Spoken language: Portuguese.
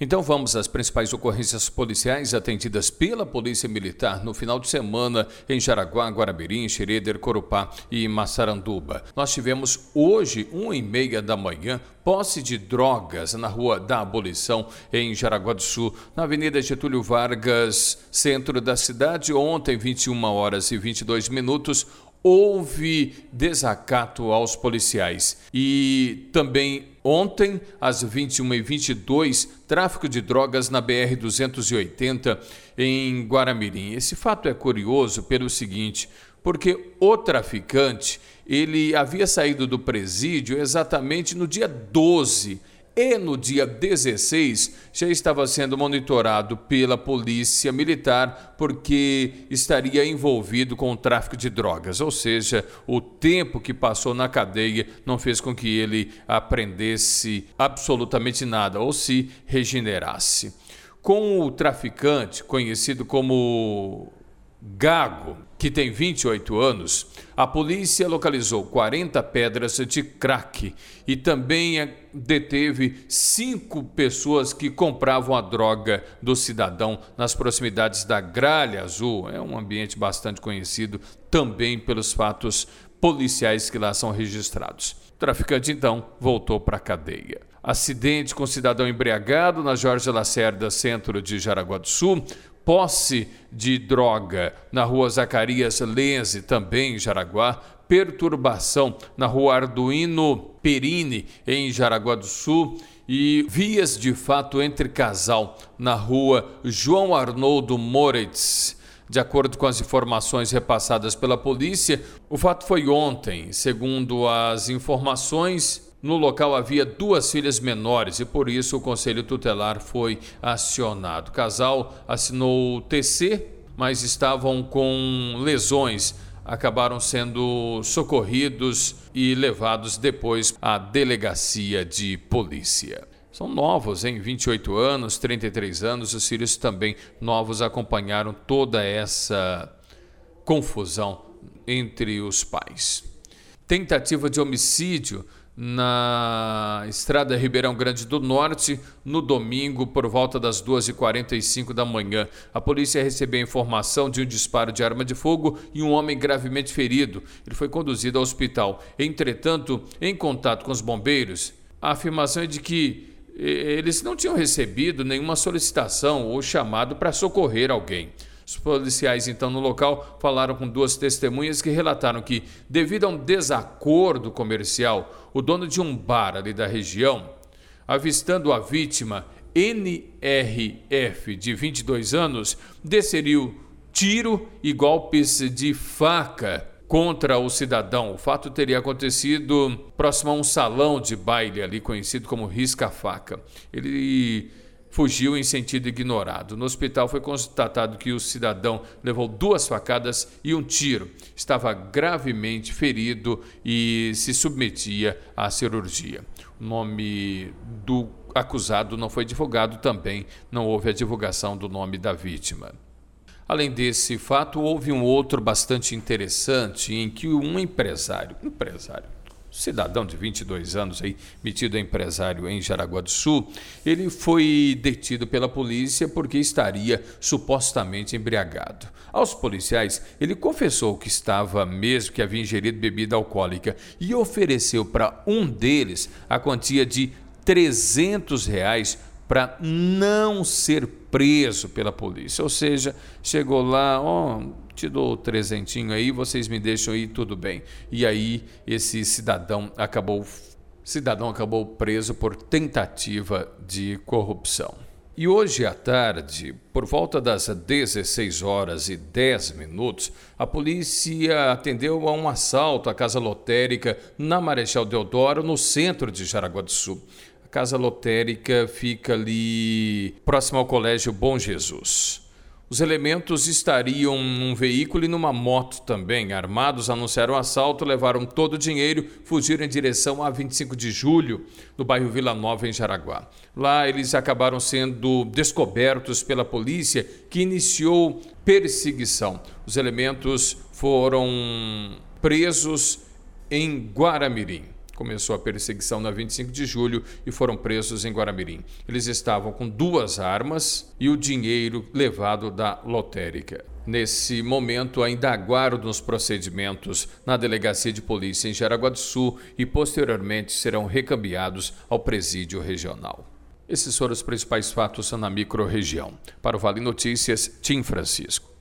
Então vamos às principais ocorrências policiais atendidas pela Polícia Militar no final de semana em Jaraguá, Guaramirim, Xereder, Corupá e Massaranduba. Nós tivemos hoje, uma e meia da manhã, posse de drogas na Rua da Abolição, em Jaraguá do Sul, na Avenida Getúlio Vargas, centro da cidade. Ontem, 21 horas e 22 minutos, houve desacato aos policiais. E também ontem, às 21h22, tráfico de drogas na BR-280 em Guaramirim. Esse fato é curioso pelo seguinte, porque o traficante, ele havia saído do presídio exatamente no dia 12 e no dia 16 já estava sendo monitorado pela polícia militar porque estaria envolvido com o tráfico de drogas, ou seja, o tempo que passou na cadeia não fez com que ele aprendesse absolutamente nada ou se regenerasse. Com o traficante, conhecido como Gago, que tem 28 anos, a polícia localizou 40 pedras de crack e também deteve cinco pessoas que compravam a droga do cidadão nas proximidades da Gralha Azul. É um ambiente bastante conhecido também pelos fatos policiais que lá são registrados. O traficante então voltou para a cadeia. Acidente com cidadão embriagado na Jorge Lacerda, centro de Jaraguá do Sul posse de droga na rua Zacarias Lenze, também em Jaraguá, perturbação na rua Arduino Perini, em Jaraguá do Sul, e vias de fato entre casal na rua João Arnoldo Moritz. De acordo com as informações repassadas pela polícia, o fato foi ontem. Segundo as informações, no local havia duas filhas menores e por isso o conselho tutelar foi acionado. O casal assinou o TC, mas estavam com lesões. Acabaram sendo socorridos e levados depois à delegacia de polícia. São novos, em 28 anos, 33 anos, os filhos também novos acompanharam toda essa confusão entre os pais. Tentativa de homicídio na estrada Ribeirão Grande do Norte, no domingo, por volta das 2h45 da manhã. A polícia recebeu informação de um disparo de arma de fogo e um homem gravemente ferido. Ele foi conduzido ao hospital. Entretanto, em contato com os bombeiros, a afirmação é de que eles não tinham recebido nenhuma solicitação ou chamado para socorrer alguém. Os policiais, então, no local, falaram com duas testemunhas que relataram que, devido a um desacordo comercial, o dono de um bar ali da região, avistando a vítima, NRF, de 22 anos, desferiu tiro e golpes de faca contra o cidadão. O fato teria acontecido próximo a um salão de baile ali conhecido como Risca-Faca. Ele fugiu em sentido ignorado. No hospital foi constatado que o cidadão levou duas facadas e um tiro. Estava gravemente ferido e se submetia à cirurgia. O nome do acusado não foi divulgado também, não houve a divulgação do nome da vítima. Além desse fato, houve um outro bastante interessante em que um empresário, empresário, cidadão de 22 anos aí, metido empresário em Jaraguá do Sul, ele foi detido pela polícia porque estaria supostamente embriagado. Aos policiais, ele confessou que estava mesmo que havia ingerido bebida alcoólica e ofereceu para um deles a quantia de 300 reais para não ser preso pela polícia. Ou seja, chegou lá, ó, oh, te dou trezentinho aí, vocês me deixam aí, tudo bem. E aí esse cidadão acabou cidadão acabou preso por tentativa de corrupção. E hoje à tarde, por volta das 16 horas e 10 minutos, a polícia atendeu a um assalto à casa lotérica na Marechal Deodoro, no centro de Jaraguá do Sul. Casa lotérica fica ali próximo ao Colégio Bom Jesus. Os elementos estariam num veículo e numa moto também. Armados, anunciaram o assalto, levaram todo o dinheiro, fugiram em direção a 25 de julho, no bairro Vila Nova, em Jaraguá. Lá eles acabaram sendo descobertos pela polícia, que iniciou perseguição. Os elementos foram presos em Guaramirim. Começou a perseguição na 25 de julho e foram presos em Guaramirim. Eles estavam com duas armas e o dinheiro levado da lotérica. Nesse momento, ainda aguardam os procedimentos na Delegacia de Polícia em Jaraguá do Sul e posteriormente serão recambiados ao presídio regional. Esses foram os principais fatos na microrregião. Para o Vale Notícias, Tim Francisco.